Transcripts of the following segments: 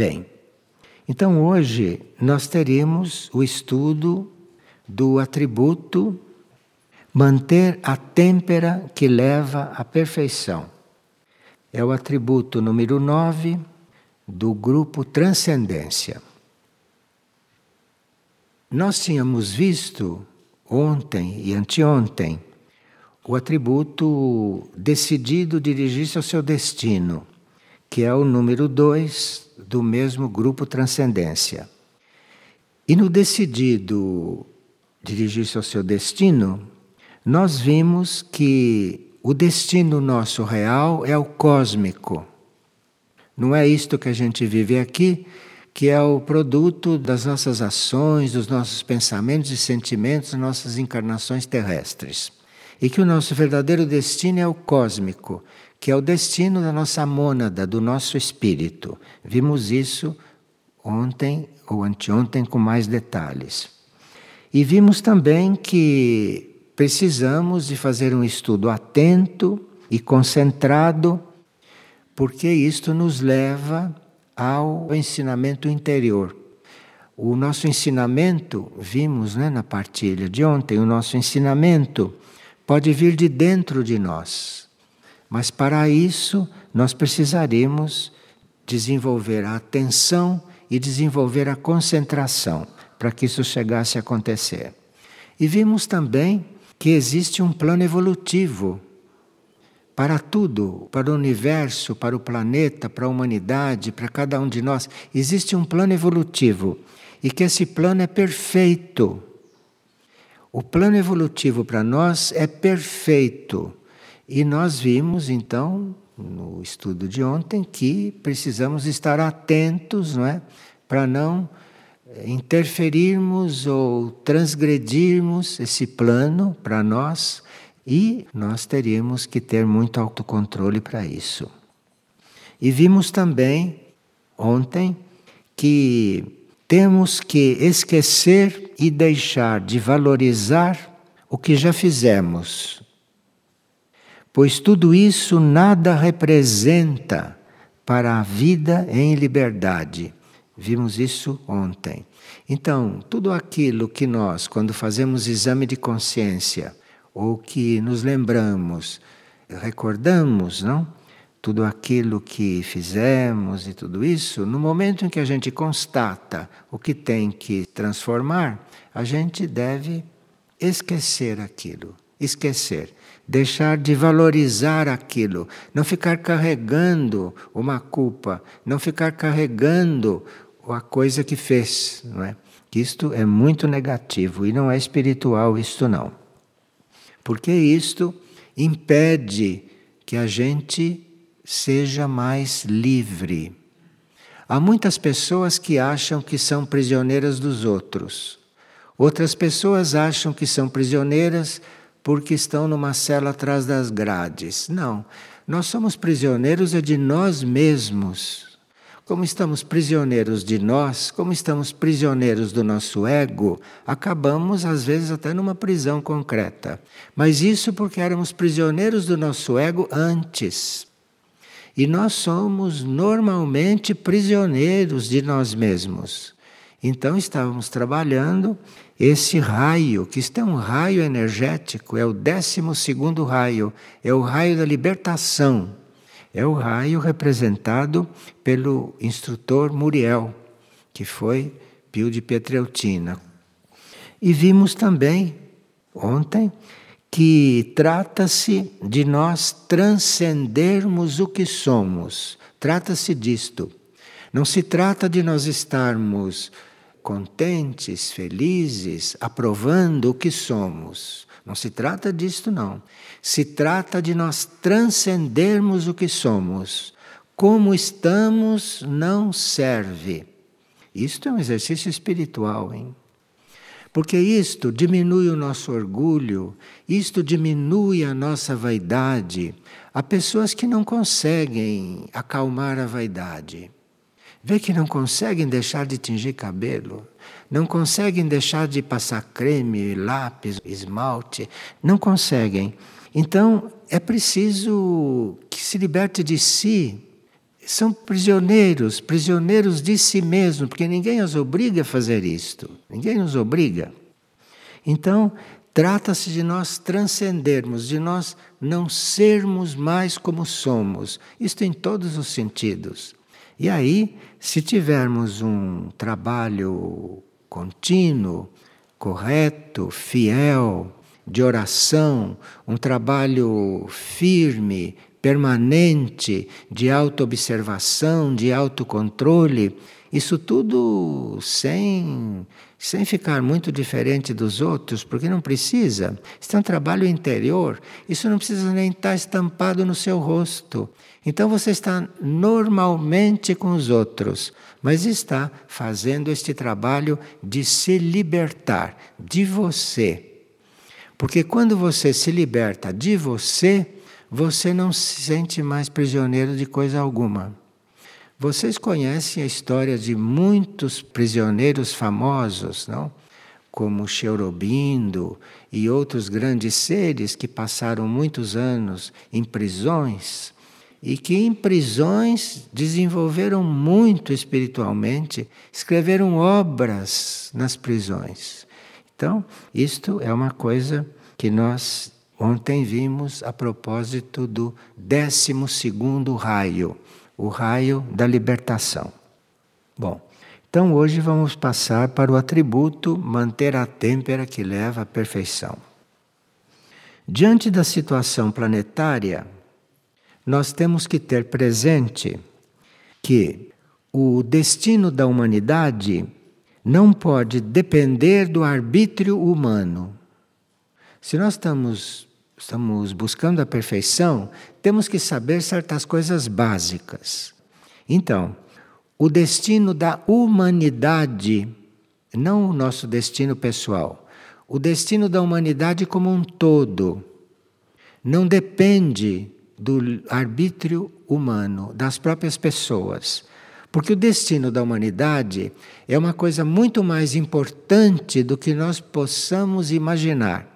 Bem, então hoje nós teremos o estudo do atributo manter a têmpera que leva à perfeição. É o atributo número 9 do grupo Transcendência. Nós tínhamos visto ontem e anteontem o atributo decidido dirigir-se ao seu destino, que é o número 2 do mesmo grupo Transcendência. E no decidido dirigir-se ao seu destino, nós vimos que o destino nosso real é o cósmico. Não é isto que a gente vive aqui, que é o produto das nossas ações, dos nossos pensamentos e sentimentos, nossas encarnações terrestres. E que o nosso verdadeiro destino é o cósmico, que é o destino da nossa mônada, do nosso espírito. Vimos isso ontem ou anteontem com mais detalhes. E vimos também que precisamos de fazer um estudo atento e concentrado, porque isto nos leva ao ensinamento interior. O nosso ensinamento, vimos né, na partilha de ontem, o nosso ensinamento pode vir de dentro de nós. Mas para isso nós precisaremos desenvolver a atenção e desenvolver a concentração para que isso chegasse a acontecer. E vimos também que existe um plano evolutivo para tudo, para o universo, para o planeta, para a humanidade, para cada um de nós. Existe um plano evolutivo e que esse plano é perfeito. O plano evolutivo para nós é perfeito. E nós vimos então no estudo de ontem que precisamos estar atentos, não é? Para não interferirmos ou transgredirmos esse plano para nós e nós teríamos que ter muito autocontrole para isso. E vimos também ontem que temos que esquecer e deixar de valorizar o que já fizemos, pois tudo isso nada representa para a vida em liberdade Vimos isso ontem. Então, tudo aquilo que nós, quando fazemos exame de consciência, ou que nos lembramos, recordamos, não? Tudo aquilo que fizemos e tudo isso, no momento em que a gente constata o que tem que transformar, a gente deve esquecer aquilo, esquecer deixar de valorizar aquilo, não ficar carregando uma culpa, não ficar carregando a coisa que fez, não é? Isto é muito negativo e não é espiritual isto não. Porque isto impede que a gente seja mais livre. Há muitas pessoas que acham que são prisioneiras dos outros. Outras pessoas acham que são prisioneiras porque estão numa cela atrás das grades. Não, nós somos prisioneiros é de nós mesmos. Como estamos prisioneiros de nós, como estamos prisioneiros do nosso ego, acabamos às vezes até numa prisão concreta. Mas isso porque éramos prisioneiros do nosso ego antes. E nós somos normalmente prisioneiros de nós mesmos. Então estávamos trabalhando esse raio, que está é um raio energético, é o décimo segundo raio, é o raio da libertação é o raio representado pelo instrutor Muriel, que foi Pio de Pietreutina. E vimos também ontem que trata-se de nós transcendermos o que somos. Trata-se disto. Não se trata de nós estarmos contentes, felizes, aprovando o que somos. Não se trata disto, não. Se trata de nós transcendermos o que somos. Como estamos não serve. Isto é um exercício espiritual, hein? Porque isto diminui o nosso orgulho, isto diminui a nossa vaidade. Há pessoas que não conseguem acalmar a vaidade. Vê que não conseguem deixar de tingir cabelo, não conseguem deixar de passar creme, lápis, esmalte, não conseguem. Então é preciso que se liberte de si, são prisioneiros, prisioneiros de si mesmo, porque ninguém os obriga a fazer isto. Ninguém nos obriga. Então, trata-se de nós transcendermos, de nós não sermos mais como somos. Isto em todos os sentidos. E aí, se tivermos um trabalho contínuo, correto, fiel, de oração, um trabalho firme, permanente de autoobservação, de autocontrole, isso tudo sem, sem ficar muito diferente dos outros, porque não precisa. Isso é um trabalho interior, isso não precisa nem estar estampado no seu rosto. Então você está normalmente com os outros, mas está fazendo este trabalho de se libertar de você. Porque quando você se liberta de você, você não se sente mais prisioneiro de coisa alguma. Vocês conhecem a história de muitos prisioneiros famosos, não? Como Cherubindo e outros grandes seres que passaram muitos anos em prisões e que em prisões desenvolveram muito espiritualmente, escreveram obras nas prisões. Então, isto é uma coisa que nós Ontem vimos a propósito do décimo segundo raio, o raio da libertação. Bom, então hoje vamos passar para o atributo manter a têmpera que leva à perfeição. Diante da situação planetária, nós temos que ter presente que o destino da humanidade não pode depender do arbítrio humano. Se nós estamos estamos buscando a perfeição, temos que saber certas coisas básicas. Então, o destino da humanidade, não o nosso destino pessoal, o destino da humanidade como um todo, não depende do arbítrio humano, das próprias pessoas. Porque o destino da humanidade é uma coisa muito mais importante do que nós possamos imaginar.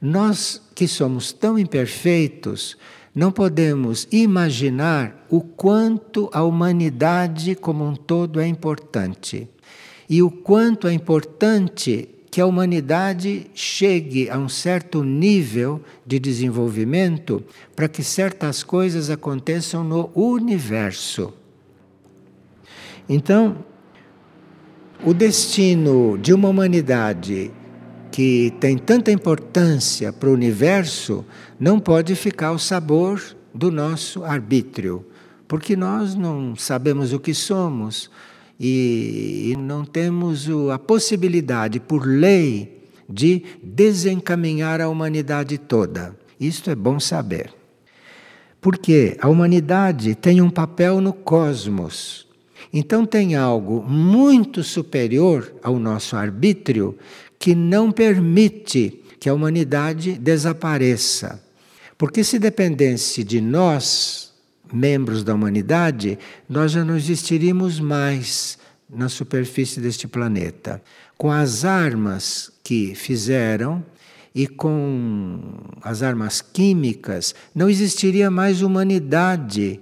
Nós que somos tão imperfeitos, não podemos imaginar o quanto a humanidade como um todo é importante. E o quanto é importante que a humanidade chegue a um certo nível de desenvolvimento para que certas coisas aconteçam no universo. Então, o destino de uma humanidade que tem tanta importância para o universo, não pode ficar o sabor do nosso arbítrio, porque nós não sabemos o que somos e não temos a possibilidade, por lei, de desencaminhar a humanidade toda. Isto é bom saber. Porque a humanidade tem um papel no cosmos. Então tem algo muito superior ao nosso arbítrio que não permite que a humanidade desapareça. Porque se dependesse de nós, membros da humanidade, nós já não existiríamos mais na superfície deste planeta. Com as armas que fizeram e com as armas químicas, não existiria mais humanidade.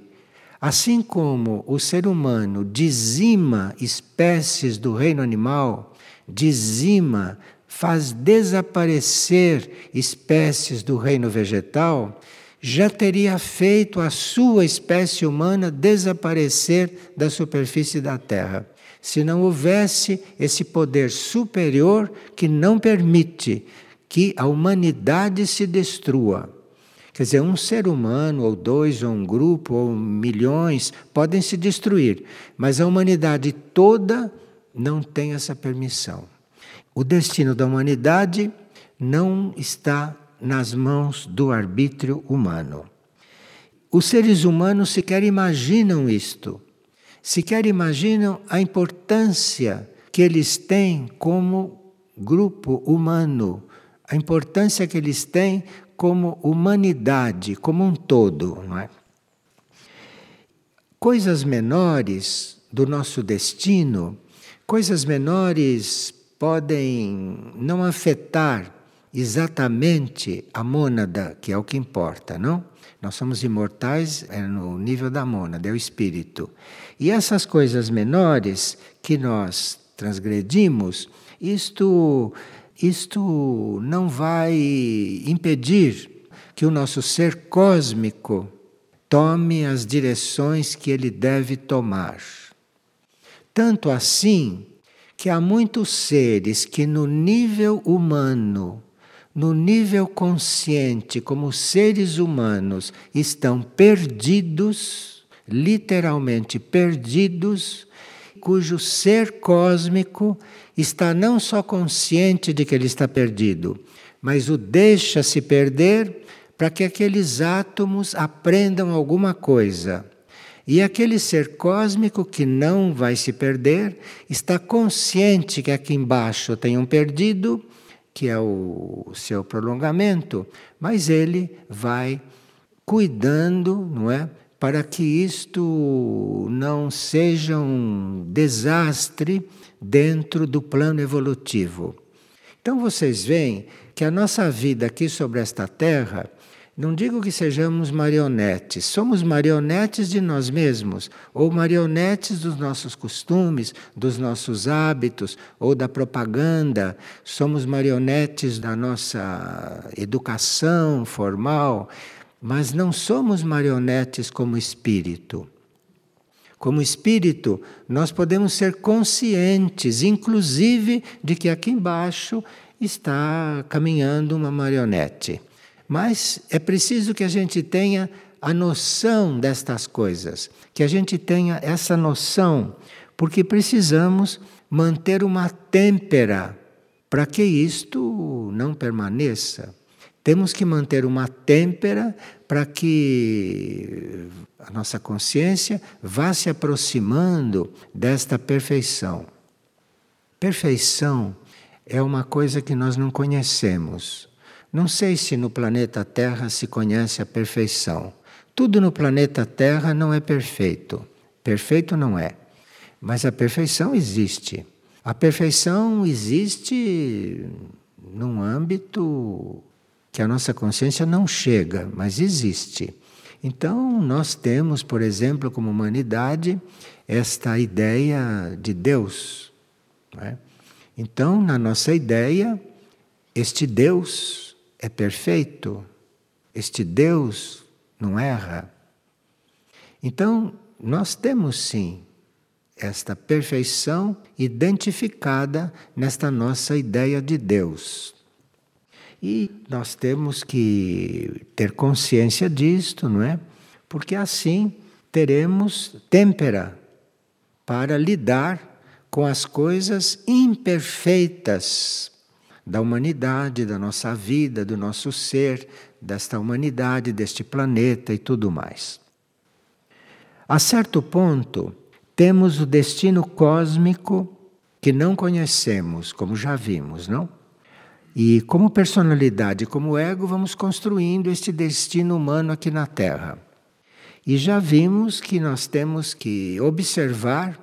Assim como o ser humano dizima espécies do reino animal, dizima, faz desaparecer espécies do reino vegetal, já teria feito a sua espécie humana desaparecer da superfície da Terra. Se não houvesse esse poder superior que não permite que a humanidade se destrua. Quer dizer, um ser humano, ou dois, ou um grupo, ou milhões, podem se destruir, mas a humanidade toda não tem essa permissão. O destino da humanidade não está nas mãos do arbítrio humano. Os seres humanos sequer imaginam isto, sequer imaginam a importância que eles têm como grupo humano, a importância que eles têm como humanidade, como um todo. Não é? Coisas menores do nosso destino Coisas menores podem não afetar exatamente a mônada, que é o que importa, não? Nós somos imortais é no nível da mônada, é o espírito. E essas coisas menores que nós transgredimos, isto, isto não vai impedir que o nosso ser cósmico tome as direções que ele deve tomar. Tanto assim que há muitos seres que, no nível humano, no nível consciente, como seres humanos, estão perdidos, literalmente perdidos, cujo ser cósmico está não só consciente de que ele está perdido, mas o deixa se perder para que aqueles átomos aprendam alguma coisa. E aquele ser cósmico que não vai se perder está consciente que aqui embaixo tem um perdido, que é o seu prolongamento, mas ele vai cuidando, não é? Para que isto não seja um desastre dentro do plano evolutivo. Então vocês veem que a nossa vida aqui sobre esta terra não digo que sejamos marionetes, somos marionetes de nós mesmos, ou marionetes dos nossos costumes, dos nossos hábitos, ou da propaganda, somos marionetes da nossa educação formal, mas não somos marionetes como espírito. Como espírito, nós podemos ser conscientes, inclusive, de que aqui embaixo está caminhando uma marionete. Mas é preciso que a gente tenha a noção destas coisas, que a gente tenha essa noção, porque precisamos manter uma têmpera para que isto não permaneça. Temos que manter uma têmpera para que a nossa consciência vá se aproximando desta perfeição. Perfeição é uma coisa que nós não conhecemos. Não sei se no planeta Terra se conhece a perfeição. Tudo no planeta Terra não é perfeito. Perfeito não é. Mas a perfeição existe. A perfeição existe num âmbito que a nossa consciência não chega, mas existe. Então, nós temos, por exemplo, como humanidade, esta ideia de Deus. É? Então, na nossa ideia, este Deus é perfeito, este Deus não erra. Então, nós temos sim esta perfeição identificada nesta nossa ideia de Deus. E nós temos que ter consciência disto, não é? Porque assim teremos têmpera para lidar com as coisas imperfeitas da humanidade, da nossa vida, do nosso ser, desta humanidade, deste planeta e tudo mais. A certo ponto, temos o destino cósmico que não conhecemos, como já vimos, não? E como personalidade, como ego, vamos construindo este destino humano aqui na Terra. E já vimos que nós temos que observar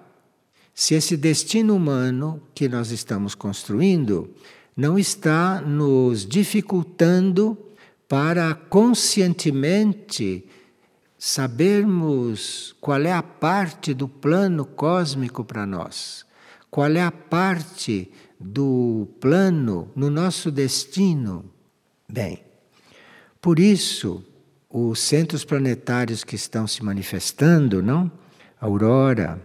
se esse destino humano que nós estamos construindo não está nos dificultando para conscientemente sabermos qual é a parte do plano cósmico para nós, qual é a parte do plano no nosso destino. Bem, por isso, os centros planetários que estão se manifestando, não? Aurora,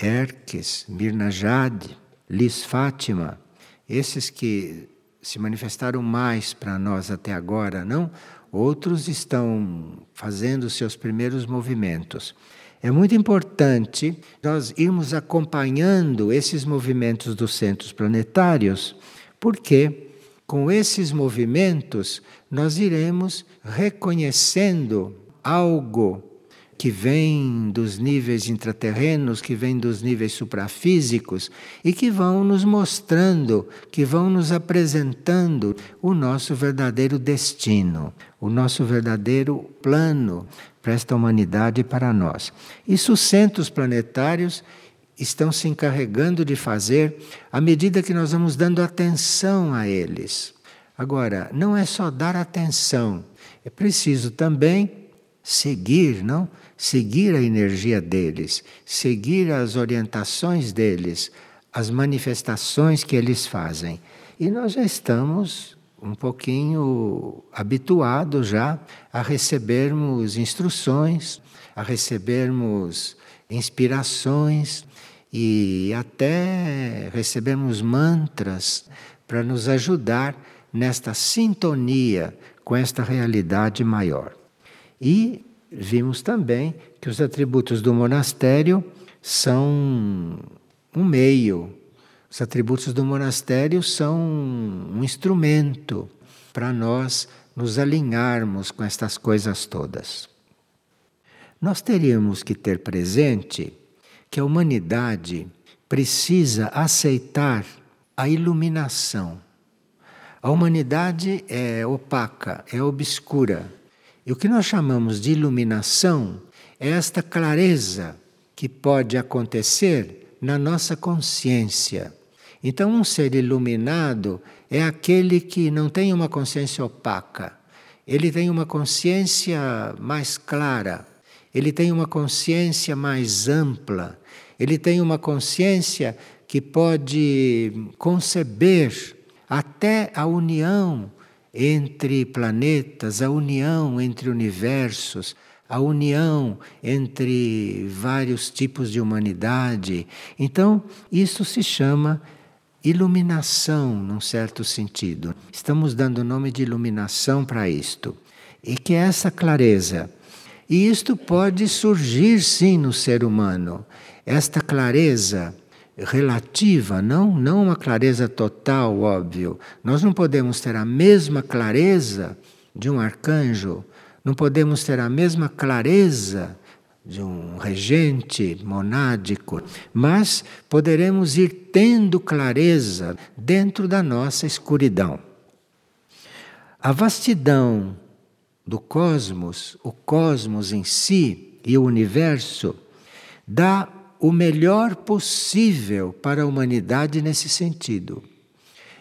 Herques, Mirna Jade, Lis Fátima, esses que se manifestaram mais para nós até agora, não? Outros estão fazendo seus primeiros movimentos. É muito importante nós irmos acompanhando esses movimentos dos centros planetários, porque com esses movimentos nós iremos reconhecendo algo que vem dos níveis intraterrenos, que vem dos níveis suprafísicos e que vão nos mostrando, que vão nos apresentando o nosso verdadeiro destino, o nosso verdadeiro plano para esta humanidade e para nós. Isso os centros planetários estão se encarregando de fazer à medida que nós vamos dando atenção a eles. Agora, não é só dar atenção, é preciso também seguir, não? Seguir a energia deles, seguir as orientações deles, as manifestações que eles fazem. E nós já estamos um pouquinho habituados já a recebermos instruções, a recebermos inspirações e até recebemos mantras para nos ajudar nesta sintonia com esta realidade maior. E vimos também que os atributos do monastério são um meio. Os atributos do monastério são um instrumento para nós nos alinharmos com estas coisas todas. Nós teríamos que ter presente que a humanidade precisa aceitar a iluminação. A humanidade é opaca, é obscura. E o que nós chamamos de iluminação é esta clareza que pode acontecer na nossa consciência. Então, um ser iluminado é aquele que não tem uma consciência opaca, ele tem uma consciência mais clara, ele tem uma consciência mais ampla, ele tem uma consciência que pode conceber até a união entre planetas, a união entre universos, a união entre vários tipos de humanidade. Então, isso se chama iluminação, num certo sentido. Estamos dando o nome de iluminação para isto. E que é essa clareza. E isto pode surgir sim no ser humano. Esta clareza relativa, não, não uma clareza total, óbvio. Nós não podemos ter a mesma clareza de um arcanjo, não podemos ter a mesma clareza de um regente monádico, mas poderemos ir tendo clareza dentro da nossa escuridão. A vastidão do cosmos, o cosmos em si e o universo, dá o melhor possível para a humanidade nesse sentido.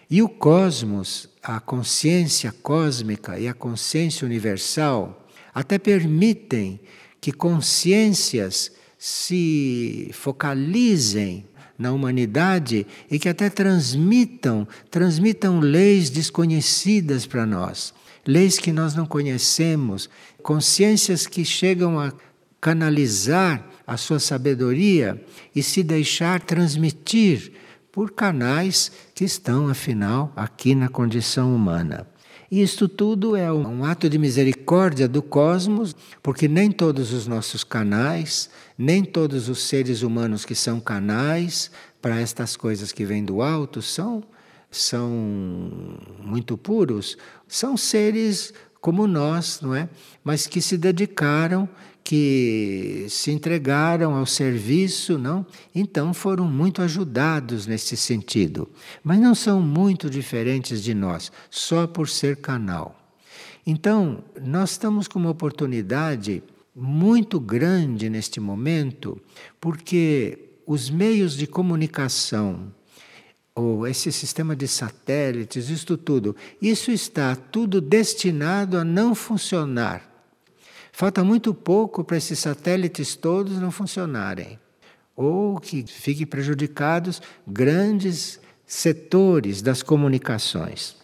E o cosmos, a consciência cósmica e a consciência universal até permitem que consciências se focalizem na humanidade e que até transmitam, transmitam leis desconhecidas para nós, leis que nós não conhecemos, consciências que chegam a canalizar a sua sabedoria e se deixar transmitir por canais que estão, afinal, aqui na condição humana. E isto tudo é um ato de misericórdia do cosmos, porque nem todos os nossos canais, nem todos os seres humanos que são canais para estas coisas que vêm do alto são são muito puros, são seres como nós, não é? Mas que se dedicaram que se entregaram ao serviço, não? Então foram muito ajudados nesse sentido. Mas não são muito diferentes de nós, só por ser canal. Então, nós estamos com uma oportunidade muito grande neste momento, porque os meios de comunicação, ou esse sistema de satélites, isto tudo, isso está tudo destinado a não funcionar Falta muito pouco para esses satélites todos não funcionarem, ou que fiquem prejudicados grandes setores das comunicações.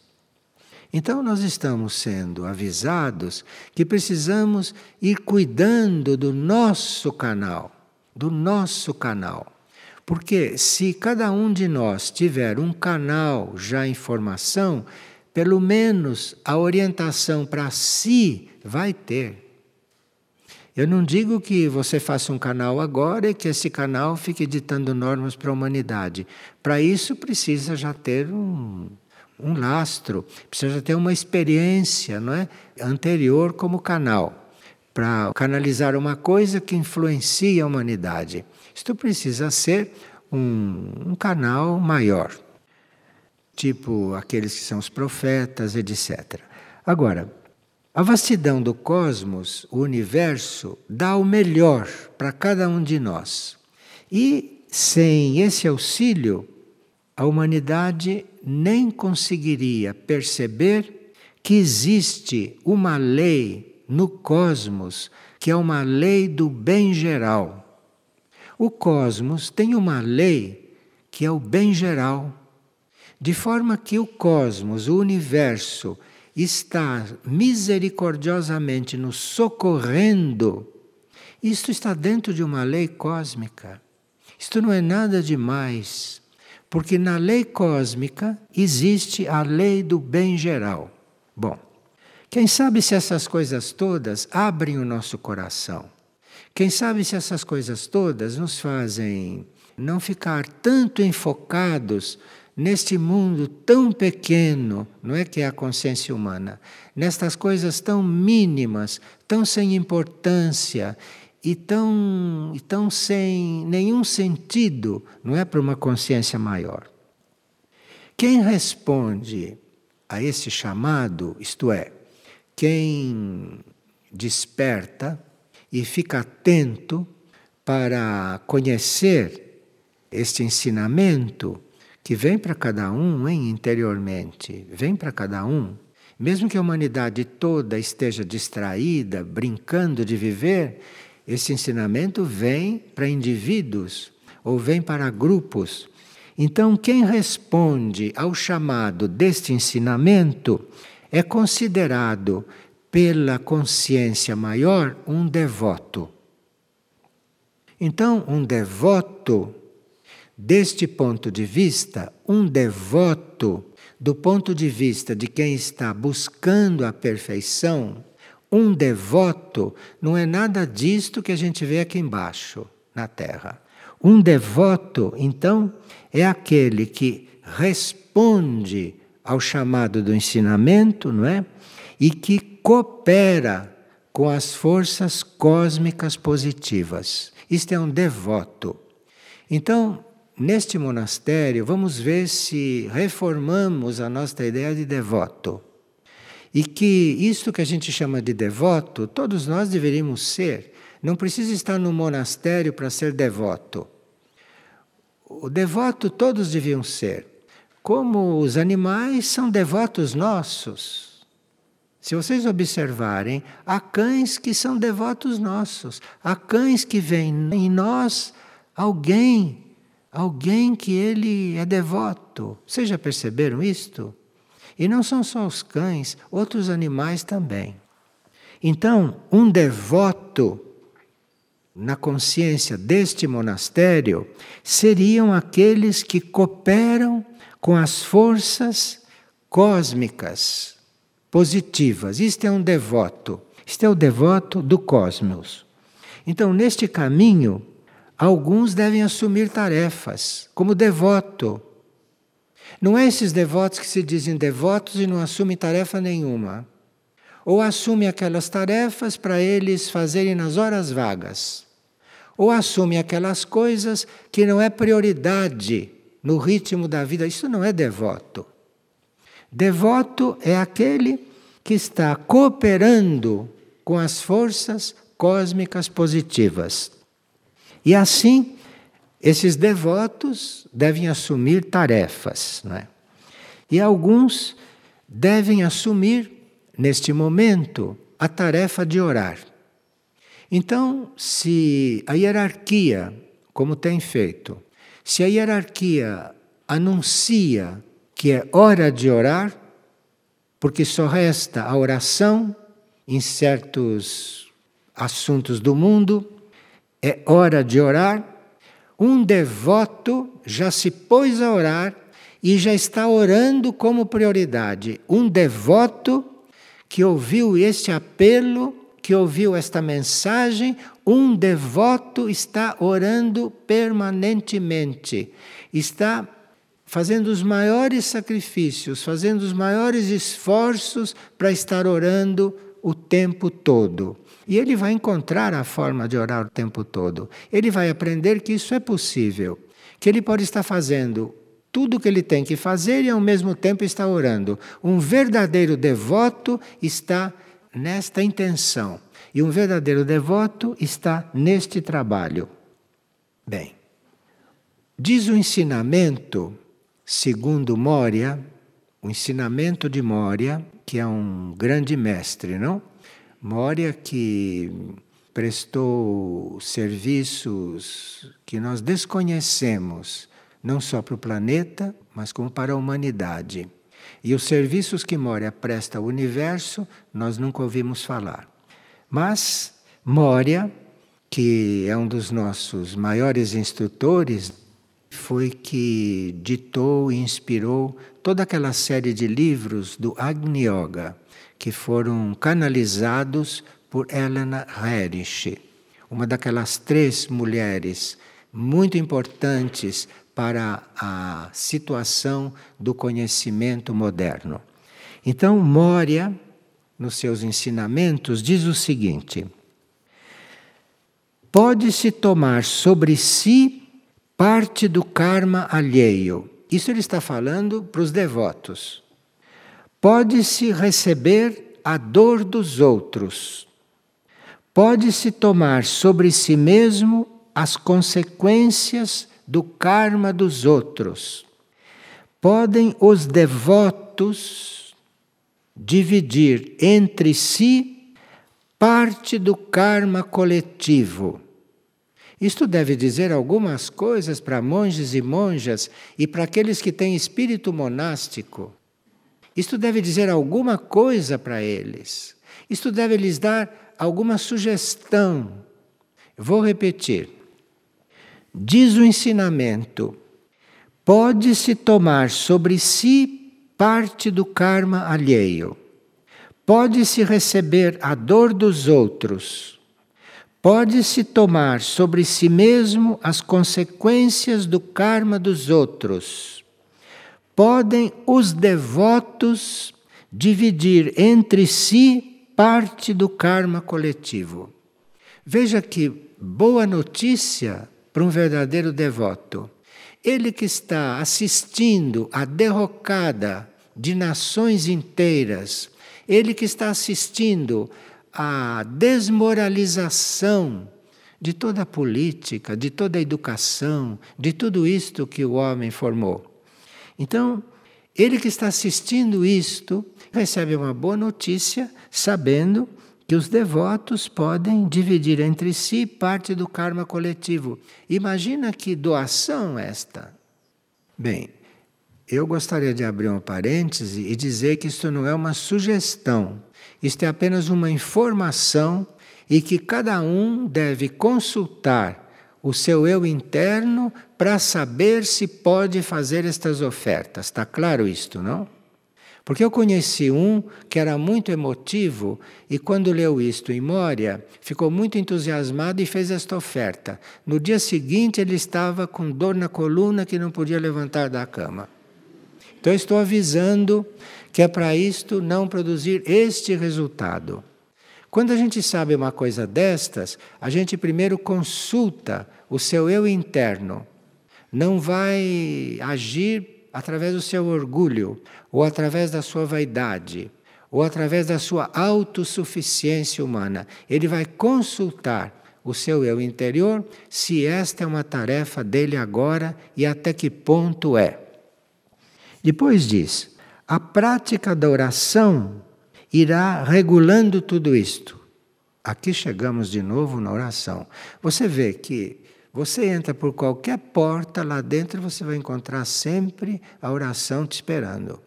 Então, nós estamos sendo avisados que precisamos ir cuidando do nosso canal, do nosso canal. Porque se cada um de nós tiver um canal já em formação, pelo menos a orientação para si vai ter. Eu não digo que você faça um canal agora e que esse canal fique ditando normas para a humanidade. Para isso precisa já ter um, um lastro, precisa ter uma experiência não é? anterior como canal, para canalizar uma coisa que influencia a humanidade. Isto precisa ser um, um canal maior, tipo aqueles que são os profetas, etc. Agora, a vastidão do cosmos, o universo, dá o melhor para cada um de nós. E sem esse auxílio, a humanidade nem conseguiria perceber que existe uma lei no cosmos que é uma lei do bem geral. O cosmos tem uma lei que é o bem geral, de forma que o cosmos, o universo, está misericordiosamente nos socorrendo. Isto está dentro de uma lei cósmica. Isto não é nada demais, porque na lei cósmica existe a lei do bem geral. Bom, quem sabe se essas coisas todas abrem o nosso coração? Quem sabe se essas coisas todas nos fazem não ficar tanto enfocados neste mundo tão pequeno, não é que é a consciência humana, nestas coisas tão mínimas, tão sem importância e tão, e tão sem nenhum sentido, não é para uma consciência maior. Quem responde a esse chamado, isto é, quem desperta e fica atento para conhecer este ensinamento que vem para cada um hein, interiormente, vem para cada um. Mesmo que a humanidade toda esteja distraída, brincando de viver, esse ensinamento vem para indivíduos ou vem para grupos. Então, quem responde ao chamado deste ensinamento é considerado pela consciência maior um devoto. Então, um devoto, deste ponto de vista, um devoto, do ponto de vista de quem está buscando a perfeição, um devoto não é nada disto que a gente vê aqui embaixo, na Terra. Um devoto, então, é aquele que responde ao chamado do ensinamento, não é? E que coopera com as forças cósmicas positivas. Isto é um devoto. Então, neste monastério, vamos ver se reformamos a nossa ideia de devoto. E que isto que a gente chama de devoto, todos nós deveríamos ser. Não precisa estar no monastério para ser devoto. O devoto todos deviam ser como os animais são devotos nossos. Se vocês observarem, há cães que são devotos nossos, há cães que veem em nós alguém, alguém que ele é devoto. Vocês já perceberam isto? E não são só os cães, outros animais também. Então, um devoto na consciência deste monastério seriam aqueles que cooperam com as forças cósmicas positivas. Isto é um devoto. Isto é o devoto do cosmos. Então, neste caminho, alguns devem assumir tarefas como devoto. Não é esses devotos que se dizem devotos e não assumem tarefa nenhuma. Ou assumem aquelas tarefas para eles fazerem nas horas vagas. Ou assumem aquelas coisas que não é prioridade no ritmo da vida. Isso não é devoto. Devoto é aquele que está cooperando com as forças cósmicas positivas. E assim, esses devotos devem assumir tarefas. Não é? E alguns devem assumir, neste momento, a tarefa de orar. Então, se a hierarquia, como tem feito, se a hierarquia anuncia que é hora de orar, porque só resta a oração em certos assuntos do mundo, é hora de orar, um devoto já se pôs a orar e já está orando como prioridade. Um devoto que ouviu este apelo que ouviu esta mensagem, um devoto está orando permanentemente, está fazendo os maiores sacrifícios, fazendo os maiores esforços para estar orando o tempo todo. E ele vai encontrar a forma de orar o tempo todo. Ele vai aprender que isso é possível, que ele pode estar fazendo tudo o que ele tem que fazer e ao mesmo tempo está orando. Um verdadeiro devoto está nesta intenção. E um verdadeiro devoto está neste trabalho. Bem, diz o ensinamento, segundo Moria, o ensinamento de Moria, que é um grande mestre, não? Moria que prestou serviços que nós desconhecemos, não só para o planeta, mas como para a humanidade. E os serviços que Moria presta ao universo, nós nunca ouvimos falar. Mas Moria, que é um dos nossos maiores instrutores, foi que ditou e inspirou toda aquela série de livros do Agni Yoga, que foram canalizados por Helena Herrich, uma daquelas três mulheres muito importantes para a situação do conhecimento moderno. Então, Moria, nos seus ensinamentos, diz o seguinte: pode-se tomar sobre si parte do karma alheio. Isso ele está falando para os devotos. Pode-se receber a dor dos outros. Pode-se tomar sobre si mesmo as consequências do karma dos outros. Podem os devotos dividir entre si parte do karma coletivo. Isto deve dizer algumas coisas para monges e monjas e para aqueles que têm espírito monástico. Isto deve dizer alguma coisa para eles. Isto deve lhes dar alguma sugestão. Vou repetir. Diz o ensinamento: pode-se tomar sobre si parte do karma alheio, pode-se receber a dor dos outros, pode-se tomar sobre si mesmo as consequências do karma dos outros, podem os devotos dividir entre si parte do karma coletivo. Veja que boa notícia para um verdadeiro devoto. Ele que está assistindo à derrocada de nações inteiras, ele que está assistindo à desmoralização de toda a política, de toda a educação, de tudo isto que o homem formou. Então, ele que está assistindo isto recebe uma boa notícia, sabendo que os devotos podem dividir entre si parte do karma coletivo. Imagina que doação esta. Bem, eu gostaria de abrir um parêntese e dizer que isto não é uma sugestão, isto é apenas uma informação e que cada um deve consultar o seu eu interno para saber se pode fazer estas ofertas. Está claro isto, não? Porque eu conheci um que era muito emotivo e, quando leu isto em Mória, ficou muito entusiasmado e fez esta oferta. No dia seguinte, ele estava com dor na coluna que não podia levantar da cama. Então, estou avisando que é para isto não produzir este resultado. Quando a gente sabe uma coisa destas, a gente primeiro consulta o seu eu interno. Não vai agir através do seu orgulho, ou através da sua vaidade, ou através da sua autossuficiência humana. Ele vai consultar o seu eu interior se esta é uma tarefa dele agora e até que ponto é. Depois diz: a prática da oração irá regulando tudo isto. Aqui chegamos de novo na oração. Você vê que você entra por qualquer porta, lá dentro você vai encontrar sempre a oração te esperando.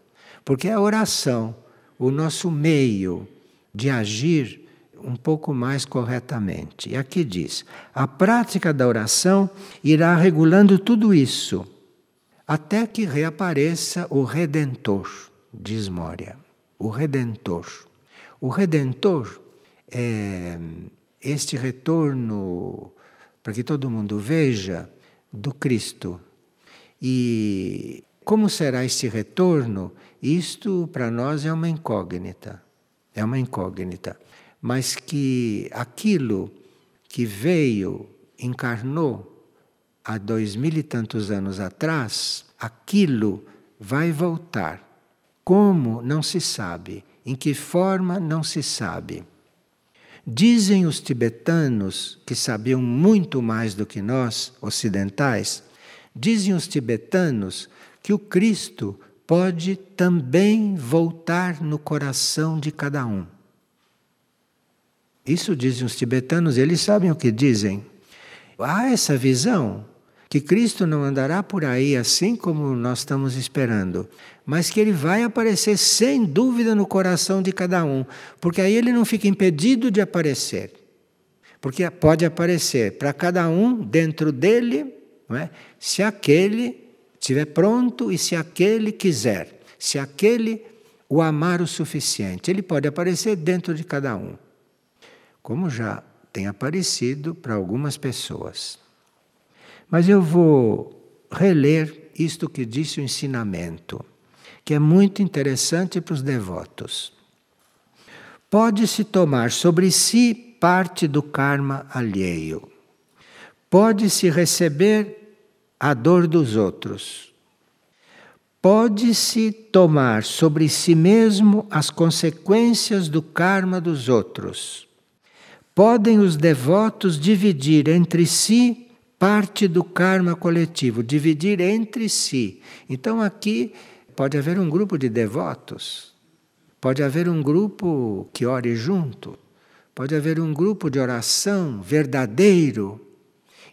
Porque é a oração, o nosso meio de agir um pouco mais corretamente. E aqui diz: a prática da oração irá regulando tudo isso, até que reapareça o Redentor, diz Moria. O Redentor. O Redentor é este retorno para que todo mundo veja do Cristo. E como será este retorno? Isto para nós é uma incógnita. É uma incógnita. Mas que aquilo que veio, encarnou há dois mil e tantos anos atrás, aquilo vai voltar. Como não se sabe, em que forma não se sabe. Dizem os tibetanos, que sabiam muito mais do que nós, ocidentais, dizem os tibetanos que o Cristo pode também voltar no coração de cada um. Isso dizem os tibetanos, eles sabem o que dizem. Há essa visão que Cristo não andará por aí assim como nós estamos esperando, mas que ele vai aparecer sem dúvida no coração de cada um, porque aí ele não fica impedido de aparecer. Porque pode aparecer para cada um dentro dele, é? se aquele estiver pronto e se aquele quiser, se aquele o amar o suficiente, ele pode aparecer dentro de cada um, como já tem aparecido para algumas pessoas. Mas eu vou reler isto que disse o ensinamento, que é muito interessante para os devotos. Pode-se tomar sobre si parte do karma alheio. Pode-se receber a dor dos outros. Pode-se tomar sobre si mesmo as consequências do karma dos outros. Podem os devotos dividir entre si parte do karma coletivo, dividir entre si. Então aqui pode haver um grupo de devotos, pode haver um grupo que ore junto, pode haver um grupo de oração verdadeiro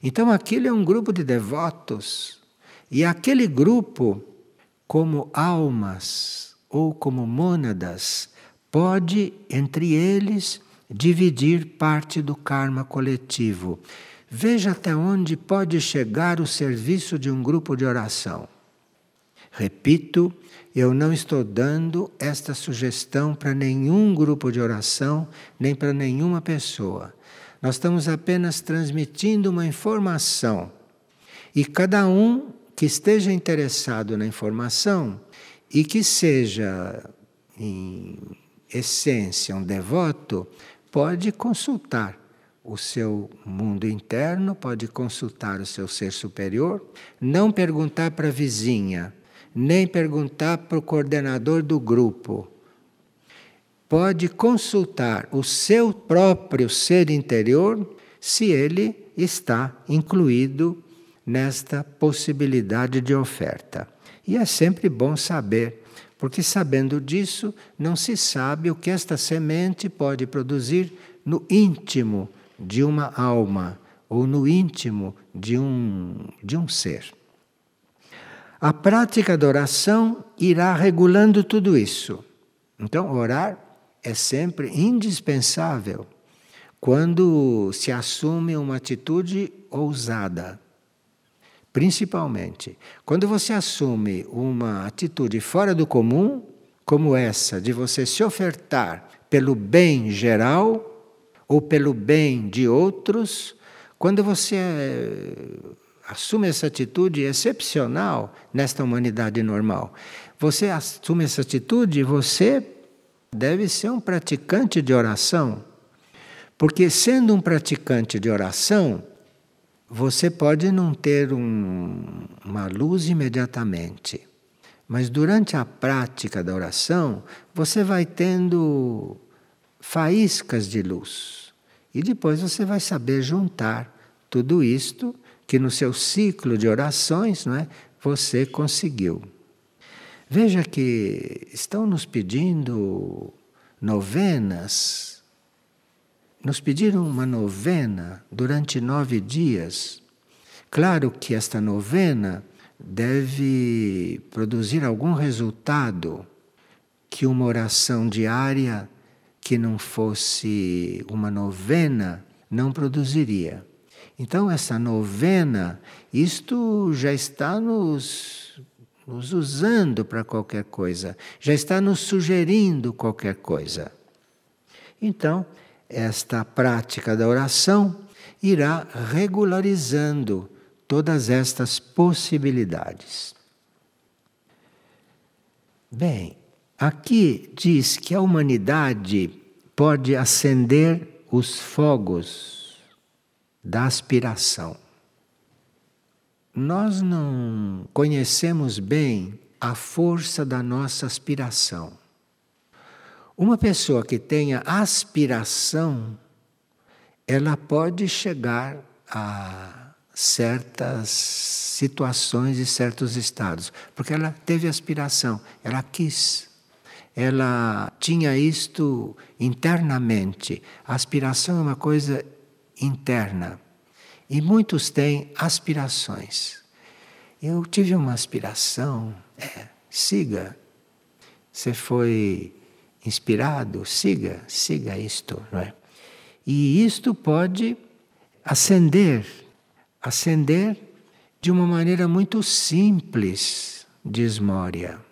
então aquilo é um grupo de devotos. E aquele grupo, como almas ou como mônadas, pode entre eles dividir parte do karma coletivo. Veja até onde pode chegar o serviço de um grupo de oração. Repito, eu não estou dando esta sugestão para nenhum grupo de oração, nem para nenhuma pessoa. Nós estamos apenas transmitindo uma informação. E cada um que esteja interessado na informação e que seja, em essência, um devoto, pode consultar o seu mundo interno, pode consultar o seu ser superior, não perguntar para a vizinha, nem perguntar para o coordenador do grupo, pode consultar o seu próprio ser interior se ele está incluído nesta possibilidade de oferta. E é sempre bom saber, porque sabendo disso, não se sabe o que esta semente pode produzir no íntimo de uma alma ou no íntimo de um, de um ser. A prática da oração irá regulando tudo isso. Então, orar é sempre indispensável quando se assume uma atitude ousada. Principalmente, quando você assume uma atitude fora do comum, como essa de você se ofertar pelo bem geral ou pelo bem de outros, quando você eh, assume essa atitude excepcional nesta humanidade normal, você assume essa atitude, você deve ser um praticante de oração. Porque sendo um praticante de oração, você pode não ter um, uma luz imediatamente, mas durante a prática da oração, você vai tendo faíscas de luz. E depois você vai saber juntar tudo isto que no seu ciclo de orações não é, você conseguiu. Veja que estão nos pedindo novenas. Nos pediram uma novena durante nove dias. Claro que esta novena deve produzir algum resultado que uma oração diária que não fosse uma novena não produziria. Então, essa novena, isto já está nos nos usando para qualquer coisa, já está nos sugerindo qualquer coisa. Então, esta prática da oração irá regularizando todas estas possibilidades. Bem, aqui diz que a humanidade pode acender os fogos da aspiração nós não conhecemos bem a força da nossa aspiração. Uma pessoa que tenha aspiração, ela pode chegar a certas situações e certos estados, porque ela teve aspiração, ela quis. Ela tinha isto internamente. A aspiração é uma coisa interna. E muitos têm aspirações. Eu tive uma aspiração, é, siga. Você foi inspirado, siga, siga isto, não é? E isto pode acender, acender de uma maneira muito simples, diz Moria.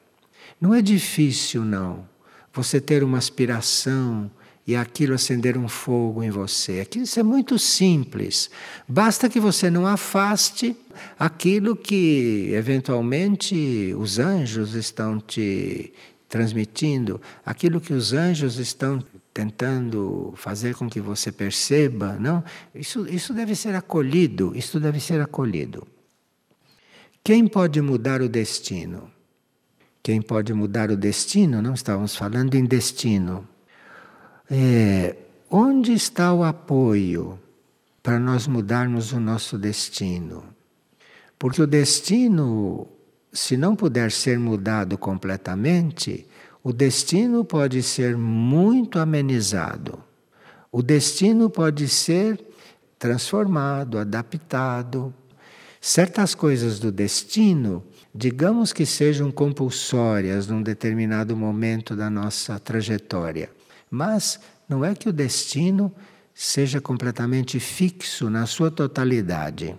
Não é difícil, não, você ter uma aspiração e aquilo acender um fogo em você. Aquilo isso é muito simples. Basta que você não afaste aquilo que eventualmente os anjos estão te transmitindo, aquilo que os anjos estão tentando fazer com que você perceba, não? Isso, isso deve ser acolhido, isso deve ser acolhido. Quem pode mudar o destino? Quem pode mudar o destino? Não estávamos falando em destino. É, onde está o apoio para nós mudarmos o nosso destino? Porque o destino, se não puder ser mudado completamente, o destino pode ser muito amenizado. O destino pode ser transformado, adaptado. Certas coisas do destino, digamos que sejam compulsórias num determinado momento da nossa trajetória, mas não é que o destino seja completamente fixo na sua totalidade.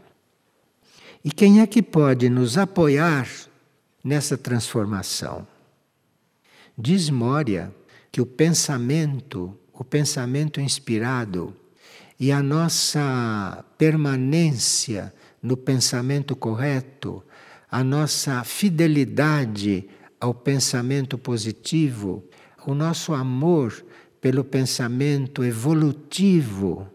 E quem é que pode nos apoiar nessa transformação? Diz Moria que o pensamento, o pensamento inspirado e a nossa permanência no pensamento correto, a nossa fidelidade ao pensamento positivo, o nosso amor pelo pensamento evolutivo,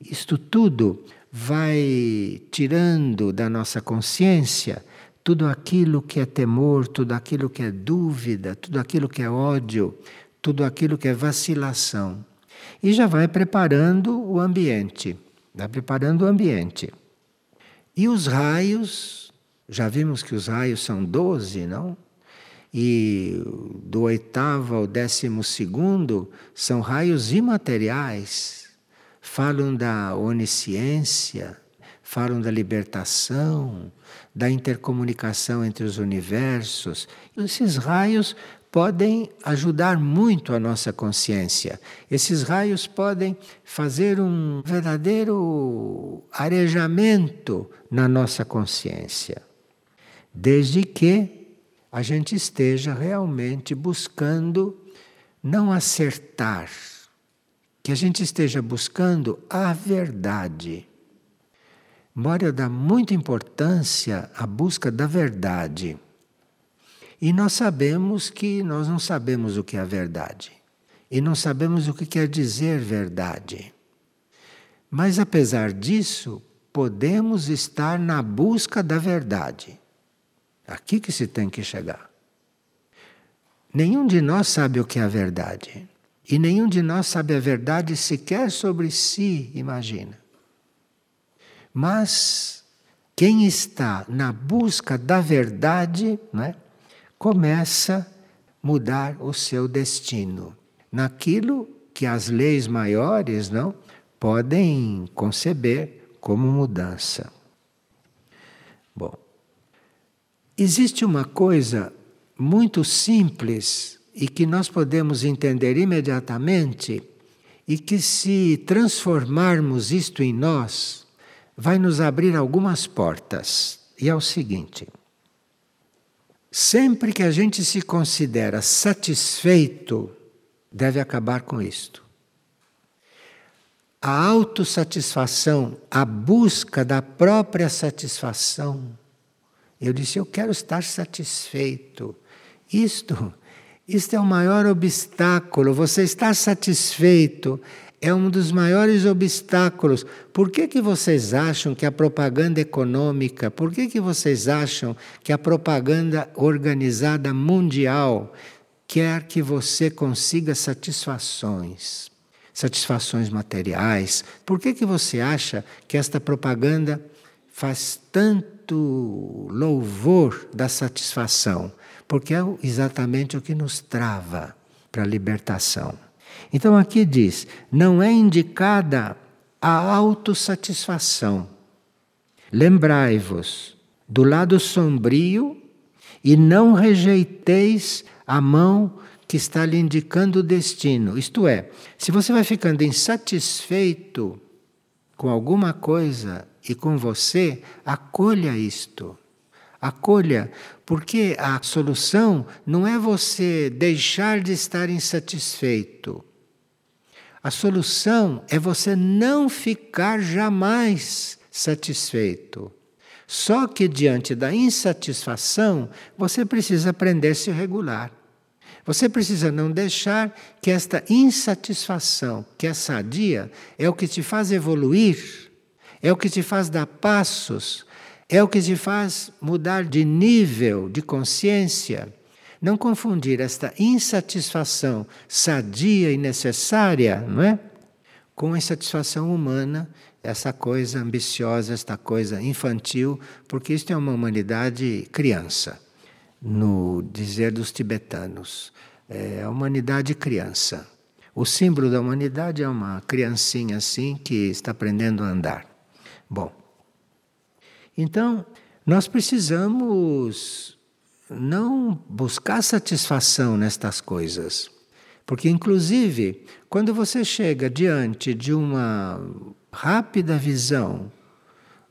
isto tudo vai tirando da nossa consciência tudo aquilo que é temor, tudo aquilo que é dúvida, tudo aquilo que é ódio, tudo aquilo que é vacilação. E já vai preparando o ambiente, vai preparando o ambiente. E os raios, já vimos que os raios são doze, não? E do oitavo ao décimo segundo são raios imateriais, falam da onisciência, falam da libertação, da intercomunicação entre os universos. Esses raios podem ajudar muito a nossa consciência. Esses raios podem fazer um verdadeiro arejamento na nossa consciência, desde que a gente esteja realmente buscando não acertar, que a gente esteja buscando a verdade. Moria dá muita importância à busca da verdade. E nós sabemos que nós não sabemos o que é a verdade. E não sabemos o que quer dizer verdade. Mas apesar disso, podemos estar na busca da verdade. Aqui que se tem que chegar. Nenhum de nós sabe o que é a verdade. E nenhum de nós sabe a verdade sequer sobre si, imagina. Mas quem está na busca da verdade, né, começa a mudar o seu destino naquilo que as leis maiores não podem conceber como mudança. Bom, existe uma coisa muito simples e que nós podemos entender imediatamente e que se transformarmos isto em nós, vai nos abrir algumas portas. E é o seguinte: sempre que a gente se considera satisfeito, deve acabar com isto. A autossatisfação, a busca da própria satisfação. Eu disse, eu quero estar satisfeito. Isto, isto é o maior obstáculo. Você está satisfeito é um dos maiores obstáculos. Por que, que vocês acham que a propaganda econômica, por que, que vocês acham que a propaganda organizada mundial quer que você consiga satisfações? Satisfações materiais. Por que, que você acha que esta propaganda faz tanto louvor da satisfação? Porque é exatamente o que nos trava para a libertação. Então aqui diz: não é indicada a autossatisfação. Lembrai-vos do lado sombrio e não rejeiteis a mão que está lhe indicando o destino. Isto é, se você vai ficando insatisfeito com alguma coisa e com você, acolha isto. Acolha, porque a solução não é você deixar de estar insatisfeito. A solução é você não ficar jamais satisfeito. Só que diante da insatisfação, você precisa aprender a se regular. Você precisa não deixar que esta insatisfação, que é sadia, é o que te faz evoluir, é o que te faz dar passos, é o que te faz mudar de nível de consciência. Não confundir esta insatisfação sadia e necessária, não é? Com a insatisfação humana, essa coisa ambiciosa, esta coisa infantil, porque isto é uma humanidade criança no dizer dos tibetanos. É a humanidade criança. O símbolo da humanidade é uma criancinha assim que está aprendendo a andar. Bom, então nós precisamos não buscar satisfação nestas coisas. Porque, inclusive, quando você chega diante de uma rápida visão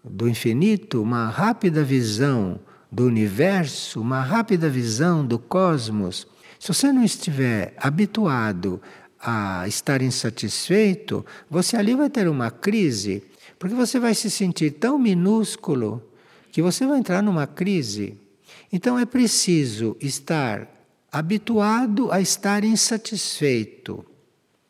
do infinito, uma rápida visão do universo, uma rápida visão do cosmos, se você não estiver habituado a estar insatisfeito, você ali vai ter uma crise, porque você vai se sentir tão minúsculo que você vai entrar numa crise. Então é preciso estar habituado a estar insatisfeito,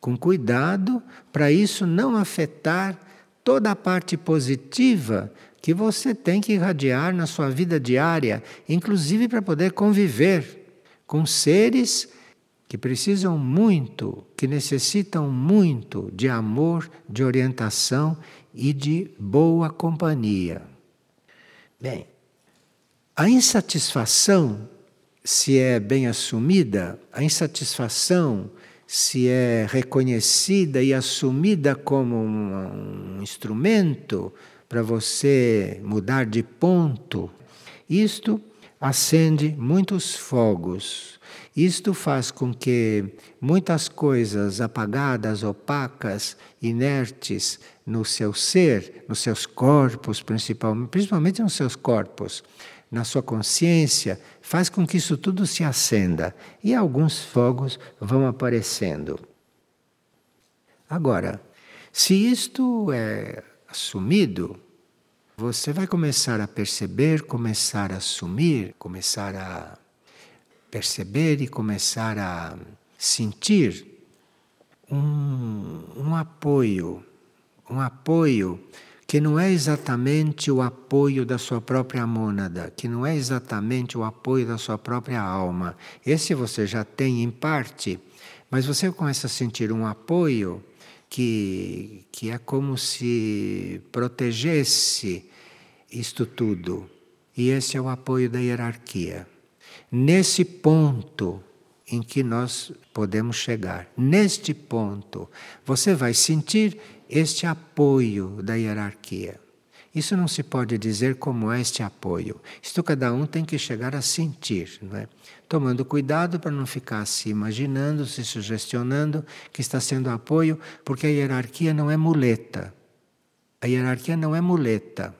com cuidado para isso não afetar toda a parte positiva que você tem que irradiar na sua vida diária, inclusive para poder conviver com seres que precisam muito, que necessitam muito de amor, de orientação e de boa companhia. Bem, a insatisfação, se é bem assumida, a insatisfação, se é reconhecida e assumida como um, um instrumento para você mudar de ponto, isto acende muitos fogos. Isto faz com que muitas coisas apagadas, opacas, inertes no seu ser, nos seus corpos, principalmente, principalmente nos seus corpos, na sua consciência, faz com que isso tudo se acenda e alguns fogos vão aparecendo. Agora, se isto é assumido, você vai começar a perceber, começar a assumir, começar a perceber e começar a sentir um, um apoio, um apoio que não é exatamente o apoio da sua própria mônada, que não é exatamente o apoio da sua própria alma. Esse você já tem em parte, mas você começa a sentir um apoio que, que é como se protegesse isto tudo. E esse é o apoio da hierarquia. Nesse ponto em que nós podemos chegar, neste ponto, você vai sentir este apoio da hierarquia. Isso não se pode dizer como é este apoio. Isto cada um tem que chegar a sentir, não é? tomando cuidado para não ficar se imaginando, se sugestionando que está sendo apoio, porque a hierarquia não é muleta. A hierarquia não é muleta.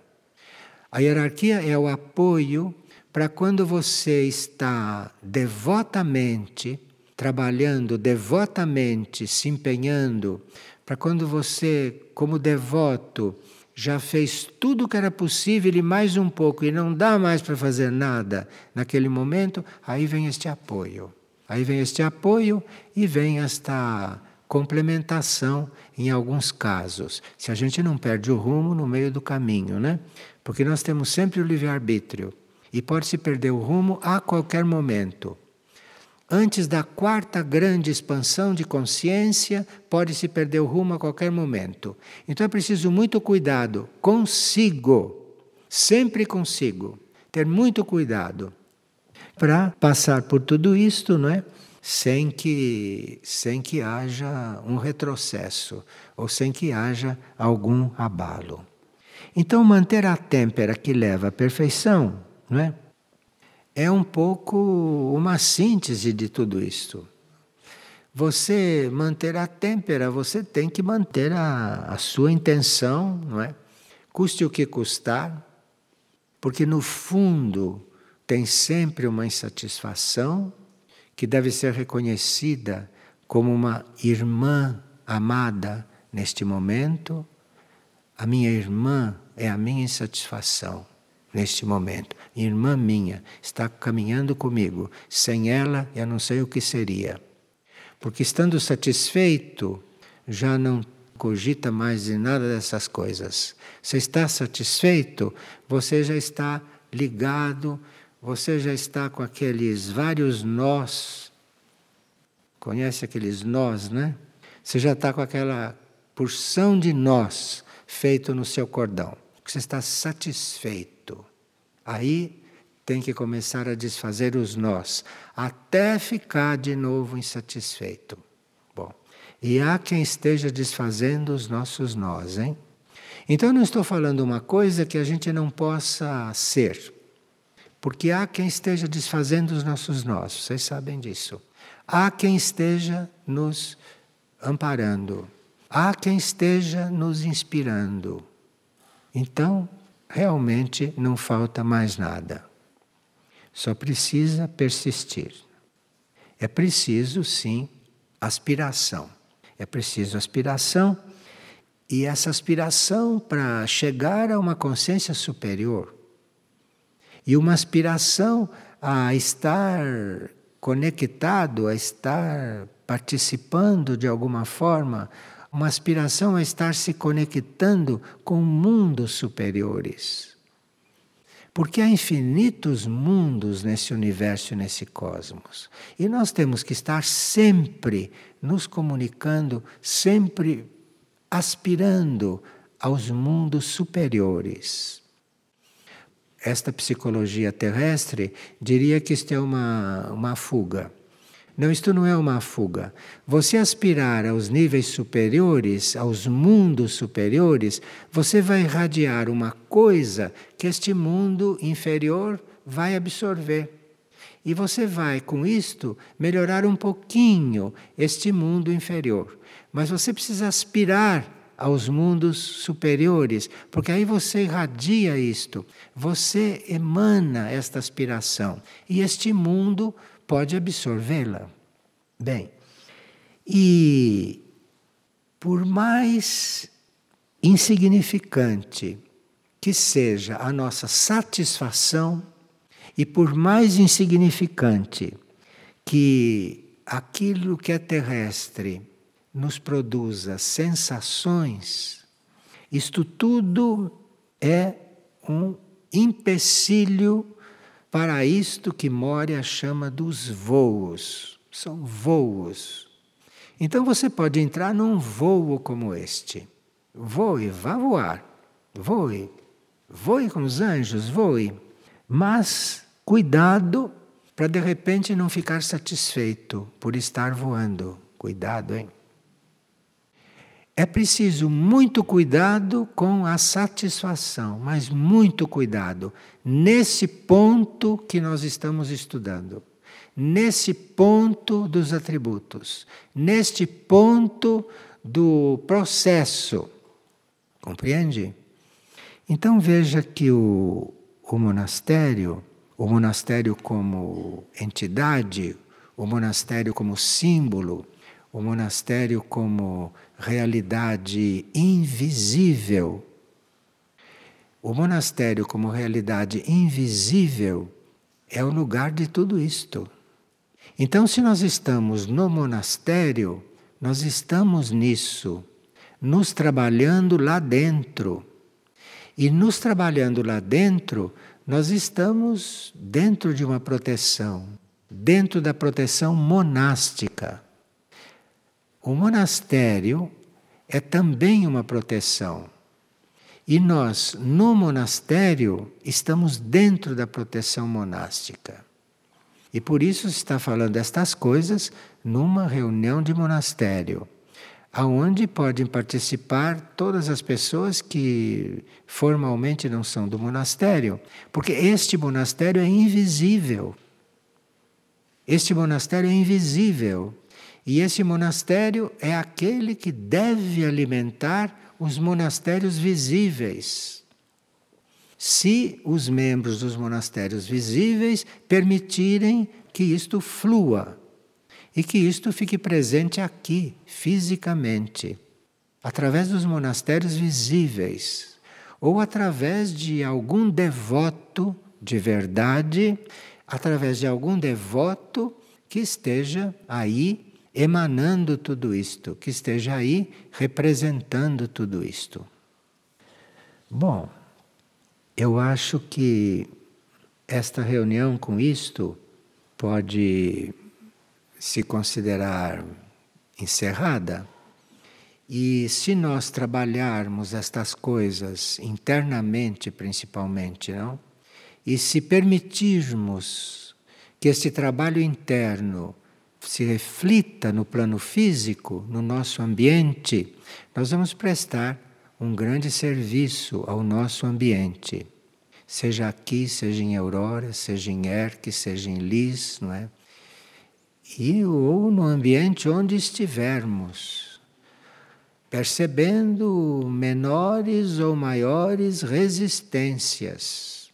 A hierarquia é o apoio para quando você está devotamente trabalhando, devotamente se empenhando, para quando você, como devoto, já fez tudo o que era possível e mais um pouco e não dá mais para fazer nada naquele momento, aí vem este apoio. Aí vem este apoio e vem esta complementação em alguns casos. Se a gente não perde o rumo no meio do caminho, né? Porque nós temos sempre o livre-arbítrio e pode-se perder o rumo a qualquer momento. Antes da quarta grande expansão de consciência, pode-se perder o rumo a qualquer momento. Então é preciso muito cuidado consigo, sempre consigo, ter muito cuidado para passar por tudo isto, não é? sem que, sem que haja um retrocesso ou sem que haja algum abalo. Então, manter a têmpera que leva à perfeição não é? É um pouco uma síntese de tudo isto. Você manter a têmpera, você tem que manter a, a sua intenção, não é? Custe o que custar, porque no fundo tem sempre uma insatisfação que deve ser reconhecida como uma irmã amada neste momento. A minha irmã é a minha insatisfação neste momento. Irmã minha está caminhando comigo. Sem ela, eu não sei o que seria. Porque estando satisfeito, já não cogita mais de nada dessas coisas. Você está satisfeito, você já está ligado, você já está com aqueles vários nós. Conhece aqueles nós, né? Você já está com aquela porção de nós feito no seu cordão. Você está satisfeito. Aí tem que começar a desfazer os nós, até ficar de novo insatisfeito. Bom, e há quem esteja desfazendo os nossos nós, hein? Então eu não estou falando uma coisa que a gente não possa ser, porque há quem esteja desfazendo os nossos nós, vocês sabem disso. Há quem esteja nos amparando, há quem esteja nos inspirando. Então, realmente não falta mais nada. Só precisa persistir. É preciso, sim, aspiração. É preciso aspiração, e essa aspiração para chegar a uma consciência superior. E uma aspiração a estar conectado, a estar participando de alguma forma, uma aspiração a estar se conectando com mundos superiores. Porque há infinitos mundos nesse universo nesse cosmos. E nós temos que estar sempre nos comunicando, sempre aspirando aos mundos superiores. Esta psicologia terrestre diria que isto é uma, uma fuga. Não, isto não é uma fuga. Você aspirar aos níveis superiores, aos mundos superiores, você vai irradiar uma coisa que este mundo inferior vai absorver. E você vai, com isto, melhorar um pouquinho este mundo inferior. Mas você precisa aspirar aos mundos superiores, porque aí você irradia isto, você emana esta aspiração. E este mundo pode absorvê-la. Bem, e por mais insignificante que seja a nossa satisfação, e por mais insignificante que aquilo que é terrestre nos produza sensações, isto tudo é um empecilho para isto que Moria chama dos voos. São voos. Então você pode entrar num voo como este. Voe, vá voar. Voe. Voe com os anjos, voe. Mas cuidado para de repente não ficar satisfeito por estar voando. Cuidado, hein? É preciso muito cuidado com a satisfação, mas muito cuidado nesse ponto que nós estamos estudando, nesse ponto dos atributos, neste ponto do processo. Compreende? Então veja que o, o monastério, o monastério como entidade, o monastério como símbolo, o monastério como realidade invisível. O monastério, como realidade invisível, é o lugar de tudo isto. Então, se nós estamos no monastério, nós estamos nisso, nos trabalhando lá dentro. E nos trabalhando lá dentro, nós estamos dentro de uma proteção, dentro da proteção monástica. O monastério é também uma proteção. E nós, no monastério, estamos dentro da proteção monástica. E por isso se está falando estas coisas numa reunião de monastério, aonde podem participar todas as pessoas que formalmente não são do monastério, porque este monastério é invisível. Este monastério é invisível. E esse monastério é aquele que deve alimentar os monastérios visíveis. Se os membros dos monastérios visíveis permitirem que isto flua e que isto fique presente aqui, fisicamente, através dos monastérios visíveis, ou através de algum devoto de verdade, através de algum devoto que esteja aí emanando tudo isto, que esteja aí representando tudo isto. Bom, eu acho que esta reunião com isto pode se considerar encerrada. E se nós trabalharmos estas coisas internamente, principalmente, não? E se permitirmos que esse trabalho interno se reflita no plano físico, no nosso ambiente, nós vamos prestar um grande serviço ao nosso ambiente. Seja aqui, seja em Aurora, seja em Erque, seja em Lis, não é? E ou no ambiente onde estivermos, percebendo menores ou maiores resistências.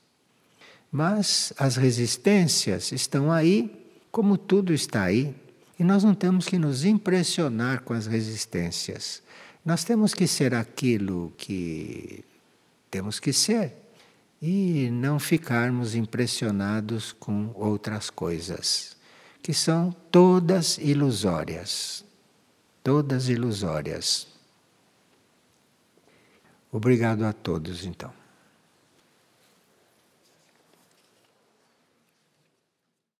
Mas as resistências estão aí como tudo está aí, e nós não temos que nos impressionar com as resistências. Nós temos que ser aquilo que temos que ser e não ficarmos impressionados com outras coisas, que são todas ilusórias. Todas ilusórias. Obrigado a todos, então.